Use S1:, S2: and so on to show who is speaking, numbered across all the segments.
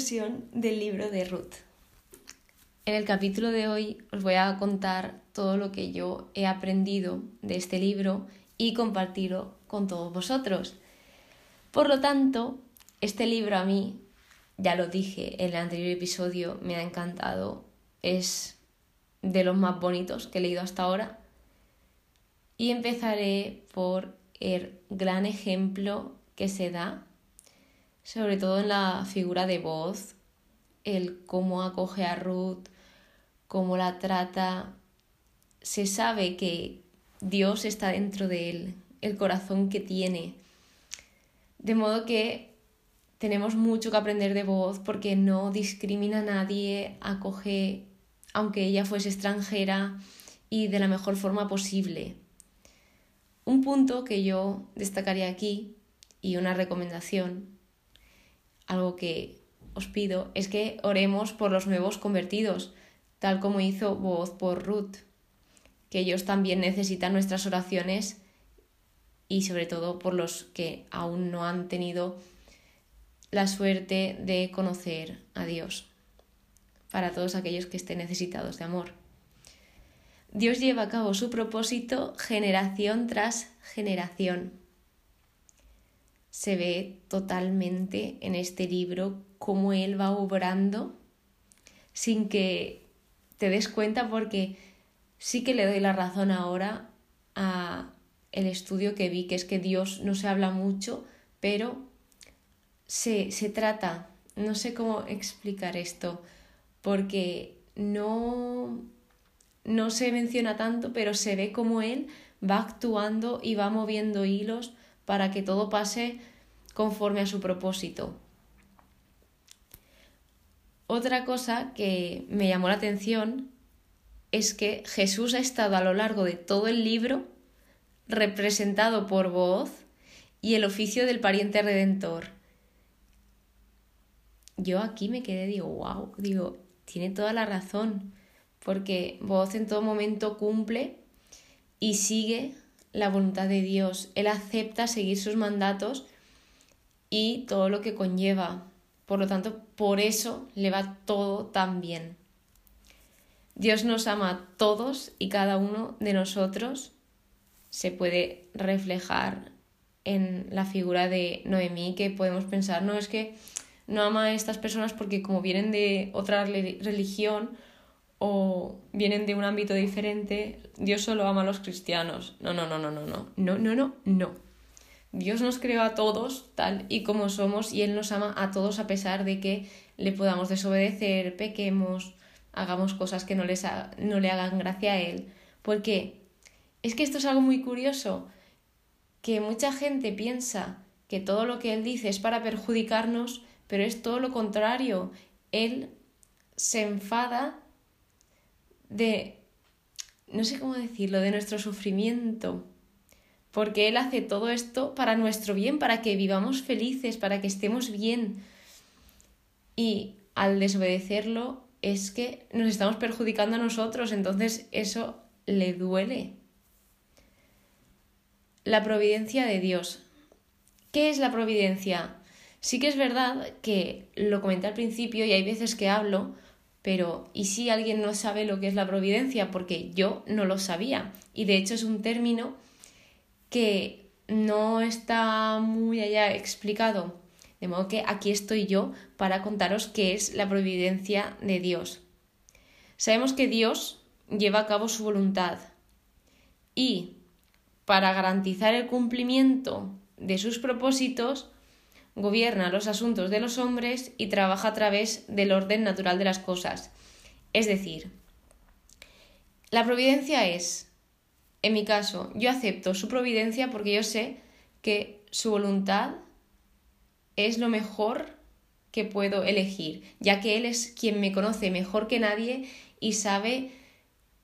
S1: del libro de Ruth. En el capítulo de hoy os voy a contar todo lo que yo he aprendido de este libro y compartirlo con todos vosotros. Por lo tanto, este libro a mí, ya lo dije en el anterior episodio, me ha encantado. Es de los más bonitos que he leído hasta ahora. Y empezaré por el gran ejemplo que se da, sobre todo en la figura de voz, el cómo acoge a Ruth, cómo la trata. Se sabe que Dios está dentro de él, el corazón que tiene. De modo que tenemos mucho que aprender de voz porque no discrimina a nadie, acoge aunque ella fuese extranjera y de la mejor forma posible. Un punto que yo destacaría aquí y una recomendación, algo que os pido, es que oremos por los nuevos convertidos, tal como hizo Voz por Ruth, que ellos también necesitan nuestras oraciones y sobre todo por los que aún no han tenido la suerte de conocer a Dios, para todos aquellos que estén necesitados de amor. Dios lleva a cabo su propósito generación tras generación. Se ve totalmente en este libro cómo Él va obrando sin que te des cuenta porque sí que le doy la razón ahora a el estudio que vi, que es que Dios no se habla mucho, pero se, se trata, no sé cómo explicar esto, porque no no se menciona tanto, pero se ve como él va actuando y va moviendo hilos para que todo pase conforme a su propósito. Otra cosa que me llamó la atención es que Jesús ha estado a lo largo de todo el libro representado por voz y el oficio del pariente redentor. Yo aquí me quedé, digo, wow, digo, tiene toda la razón porque voz en todo momento cumple y sigue la voluntad de Dios. Él acepta seguir sus mandatos y todo lo que conlleva. Por lo tanto, por eso le va todo tan bien. Dios nos ama a todos y cada uno de nosotros se puede reflejar en la figura de Noemí, que podemos pensar, no es que no ama a estas personas porque como vienen de otra religión o vienen de un ámbito diferente, Dios solo ama a los cristianos. No, no, no, no, no, no, no, no, no, no. Dios nos creó a todos tal y como somos y Él nos ama a todos a pesar de que le podamos desobedecer, pequemos, hagamos cosas que no, les no le hagan gracia a Él. Porque es que esto es algo muy curioso, que mucha gente piensa que todo lo que Él dice es para perjudicarnos, pero es todo lo contrario. Él se enfada de, no sé cómo decirlo, de nuestro sufrimiento, porque Él hace todo esto para nuestro bien, para que vivamos felices, para que estemos bien. Y al desobedecerlo es que nos estamos perjudicando a nosotros, entonces eso le duele. La providencia de Dios. ¿Qué es la providencia? Sí que es verdad que lo comenté al principio y hay veces que hablo pero, ¿y si alguien no sabe lo que es la providencia? Porque yo no lo sabía. Y de hecho es un término que no está muy allá explicado. De modo que aquí estoy yo para contaros qué es la providencia de Dios. Sabemos que Dios lleva a cabo su voluntad y para garantizar el cumplimiento de sus propósitos, gobierna los asuntos de los hombres y trabaja a través del orden natural de las cosas. Es decir, la providencia es, en mi caso, yo acepto su providencia porque yo sé que su voluntad es lo mejor que puedo elegir, ya que Él es quien me conoce mejor que nadie y sabe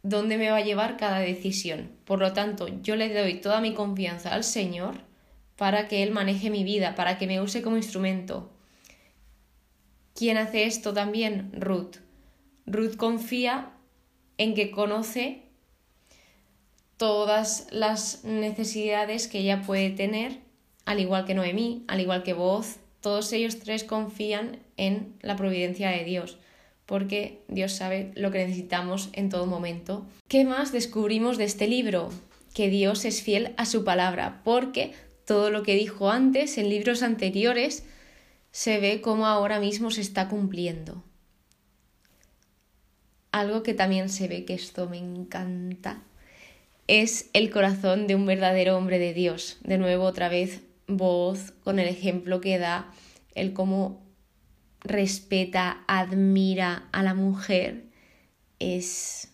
S1: dónde me va a llevar cada decisión. Por lo tanto, yo le doy toda mi confianza al Señor para que Él maneje mi vida, para que me use como instrumento. ¿Quién hace esto también? Ruth. Ruth confía en que conoce todas las necesidades que ella puede tener, al igual que Noemí, al igual que Voz, todos ellos tres confían en la providencia de Dios, porque Dios sabe lo que necesitamos en todo momento. ¿Qué más descubrimos de este libro? Que Dios es fiel a su palabra, porque todo lo que dijo antes en libros anteriores se ve como ahora mismo se está cumpliendo. Algo que también se ve que esto me encanta es el corazón de un verdadero hombre de Dios. De nuevo, otra vez, voz con el ejemplo que da, el cómo respeta, admira a la mujer, es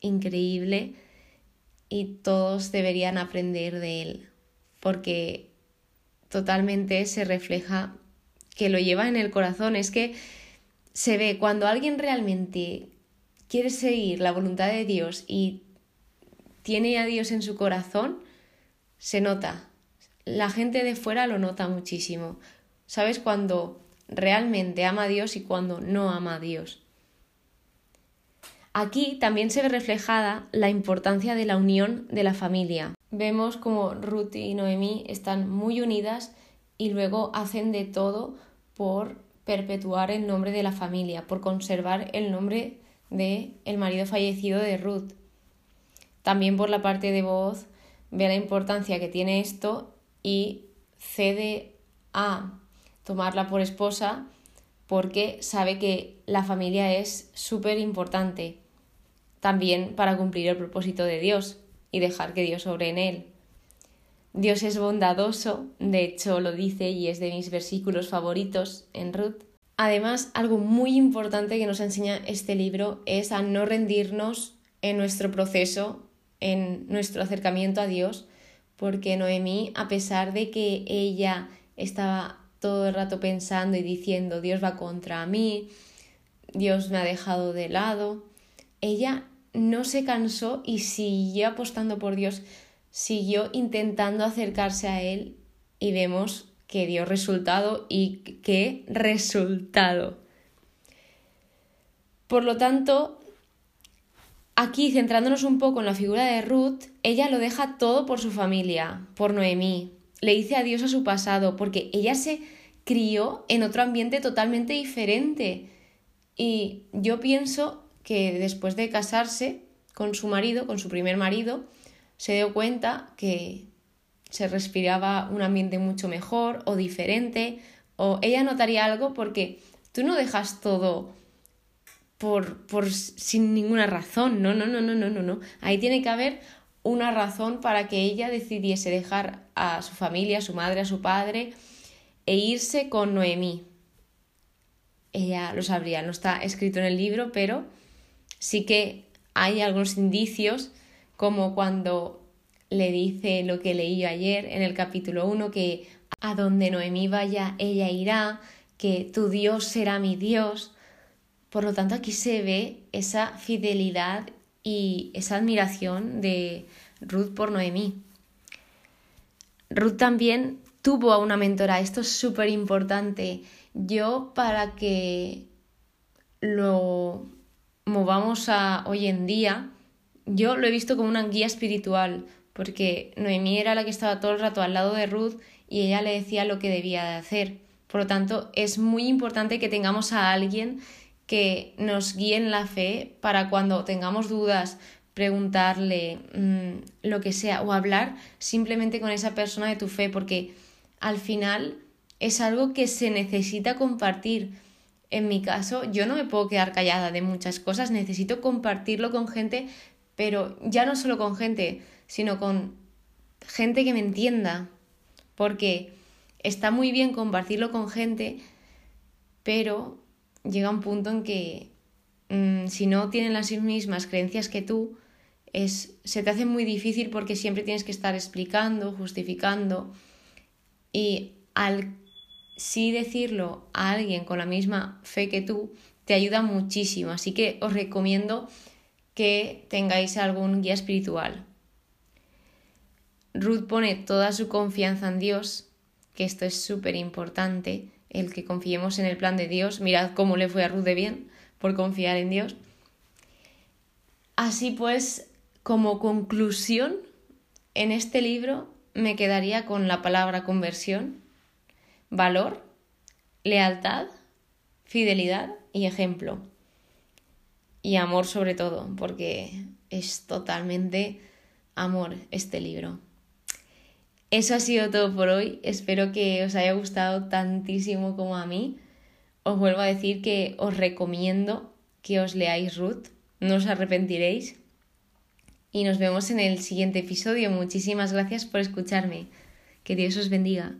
S1: increíble y todos deberían aprender de él, porque totalmente se refleja que lo lleva en el corazón. Es que se ve cuando alguien realmente quiere seguir la voluntad de Dios y tiene a Dios en su corazón, se nota. La gente de fuera lo nota muchísimo. ¿Sabes cuando realmente ama a Dios y cuando no ama a Dios? Aquí también se ve reflejada la importancia de la unión de la familia. Vemos como Ruth y Noemí están muy unidas y luego hacen de todo por perpetuar el nombre de la familia, por conservar el nombre de el marido fallecido de Ruth. También por la parte de voz ve la importancia que tiene esto y cede a tomarla por esposa porque sabe que la familia es súper importante también para cumplir el propósito de Dios y dejar que Dios sobre en él. Dios es bondadoso, de hecho lo dice y es de mis versículos favoritos en Ruth. Además, algo muy importante que nos enseña este libro es a no rendirnos en nuestro proceso, en nuestro acercamiento a Dios, porque Noemí, a pesar de que ella estaba todo el rato pensando y diciendo Dios va contra mí, Dios me ha dejado de lado, ella no se cansó y siguió apostando por Dios, siguió intentando acercarse a Él y vemos que dio resultado y qué resultado. Por lo tanto, aquí centrándonos un poco en la figura de Ruth, ella lo deja todo por su familia, por Noemí, le dice adiós a su pasado, porque ella se crió en otro ambiente totalmente diferente. Y yo pienso que después de casarse con su marido, con su primer marido, se dio cuenta que se respiraba un ambiente mucho mejor o diferente, o ella notaría algo porque tú no dejas todo por, por sin ninguna razón, no, no, no, no, no, no, no. Ahí tiene que haber una razón para que ella decidiese dejar a su familia, a su madre, a su padre e irse con Noemí. Ella lo sabría, no está escrito en el libro, pero sí que hay algunos indicios como cuando le dice lo que leí yo ayer en el capítulo 1, que a donde Noemí vaya, ella irá, que tu Dios será mi Dios. Por lo tanto, aquí se ve esa fidelidad y esa admiración de Ruth por Noemí. Ruth también tuvo a una mentora, esto es súper importante. Yo para que lo movamos a hoy en día, yo lo he visto como una guía espiritual, porque Noemí era la que estaba todo el rato al lado de Ruth y ella le decía lo que debía de hacer. Por lo tanto, es muy importante que tengamos a alguien que nos guíe en la fe para cuando tengamos dudas, preguntarle mm, lo que sea o hablar simplemente con esa persona de tu fe, porque al final es algo que se necesita compartir. En mi caso, yo no me puedo quedar callada de muchas cosas, necesito compartirlo con gente, pero ya no solo con gente, sino con gente que me entienda, porque está muy bien compartirlo con gente, pero llega un punto en que mm, si no tienen las mismas creencias que tú, es, se te hace muy difícil porque siempre tienes que estar explicando, justificando y al sí decirlo a alguien con la misma fe que tú, te ayuda muchísimo. Así que os recomiendo que tengáis algún guía espiritual. Ruth pone toda su confianza en Dios, que esto es súper importante, el que confiemos en el plan de Dios. Mirad cómo le fue a Ruth de bien por confiar en Dios. Así pues, como conclusión, en este libro me quedaría con la palabra conversión, valor, lealtad, fidelidad y ejemplo. Y amor sobre todo, porque es totalmente amor este libro. Eso ha sido todo por hoy. Espero que os haya gustado tantísimo como a mí. Os vuelvo a decir que os recomiendo que os leáis Ruth. No os arrepentiréis. Y nos vemos en el siguiente episodio. Muchísimas gracias por escucharme. Que Dios os bendiga.